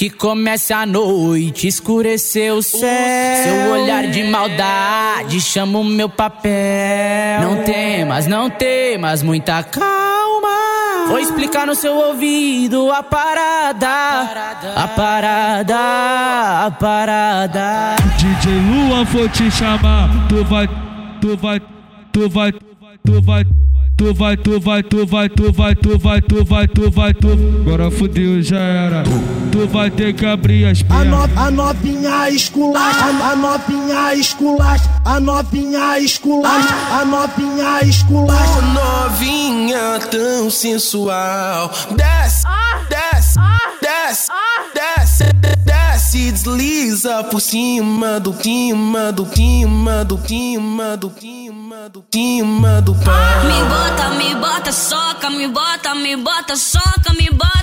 Que comece a noite, escureceu o céu. Seu olhar de maldade chama o meu papel. Não temas, não temas, muita calma. Vou explicar no seu ouvido a parada, a parada, a parada. DJ Lua for te chamar, tu vai, tu vai, tu vai, tu vai. Tu vai, tu vai, tu vai, tu vai, tu vai, tu vai, tu vai, tu. Agora fudeu, já era. Tu vai ter que abrir as A, pernas. no, a novinha esculacha, a, novinha esculacha, a novinha esculacha, a novinha esculacha. novinha tão sensual. Desce, desce, desliza por cima do clima, do clima, do clima, do clima, do clima do pau. Me bota, me bota, soca, me bota, me bota, soca, me bota,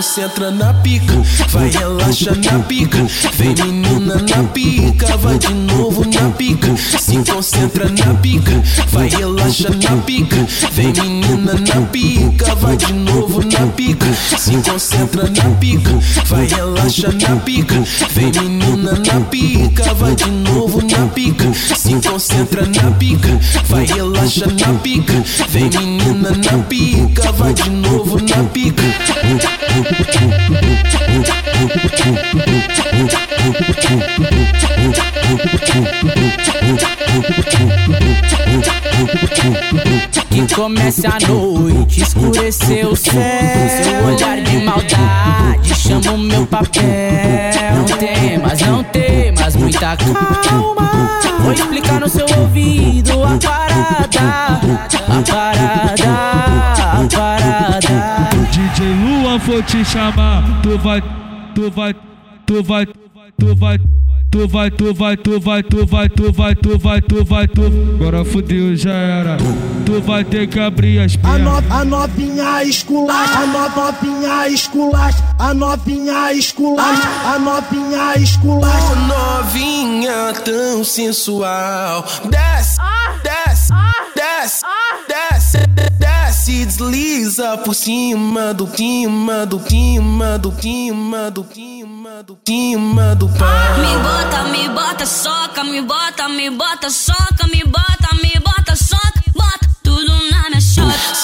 concentra na pica, vai relaxa na pica. Vem menina na pica, vai de novo na pica. Se concentra na pica, vai relaxa na pica. Vem menina na pica, vai de novo na pica. Se concentra na pica, vai relaxa na pica. Vem menina na pica, vai de novo na pica. Se concentra na pica, vai relaxa na pica. Vem menina na pica, vai de novo na pica. Que comece a noite, escureceu o céu. Seu olhar de maldade chama o meu papel. Não temas, não temas, muita calma. Vou explicar no seu ouvido a parada, a parada. DJ Lua for te chamar, tu vai, tu vai, tu vai, tu vai. Tu vai, tu vai, tu vai, tu vai, tu vai, tu vai, tu vai, tu Agora fudeu, já era Tu vai ter que abrir as pernas A novinha esculacha, a novinha esculacha A novinha esculacha, a novinha esculacha Novinha tão sensual Desce desliza por cima do clima, do clima, do clima, do clima, do clima do pau. Me bota, me bota, soca, me bota, me bota, soca, me bota,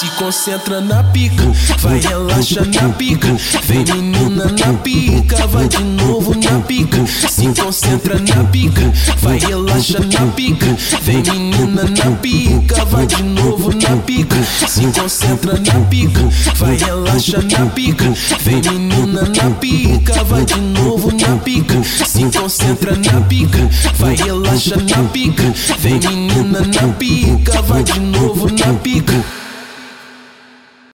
Se concentra na pica, vai relaxa na pica. Vem menina na pica, vai de novo na pica. Se concentra na pica, vai relaxa na pica. Vem menina na pica, vai de novo na pica. Se concentra na pica, vai relaxa na pica. Vem menina na pica, vai de novo na pica. Se concentra na pica, vai relaxa na pica. Vem menina na pica, vai de novo na pica.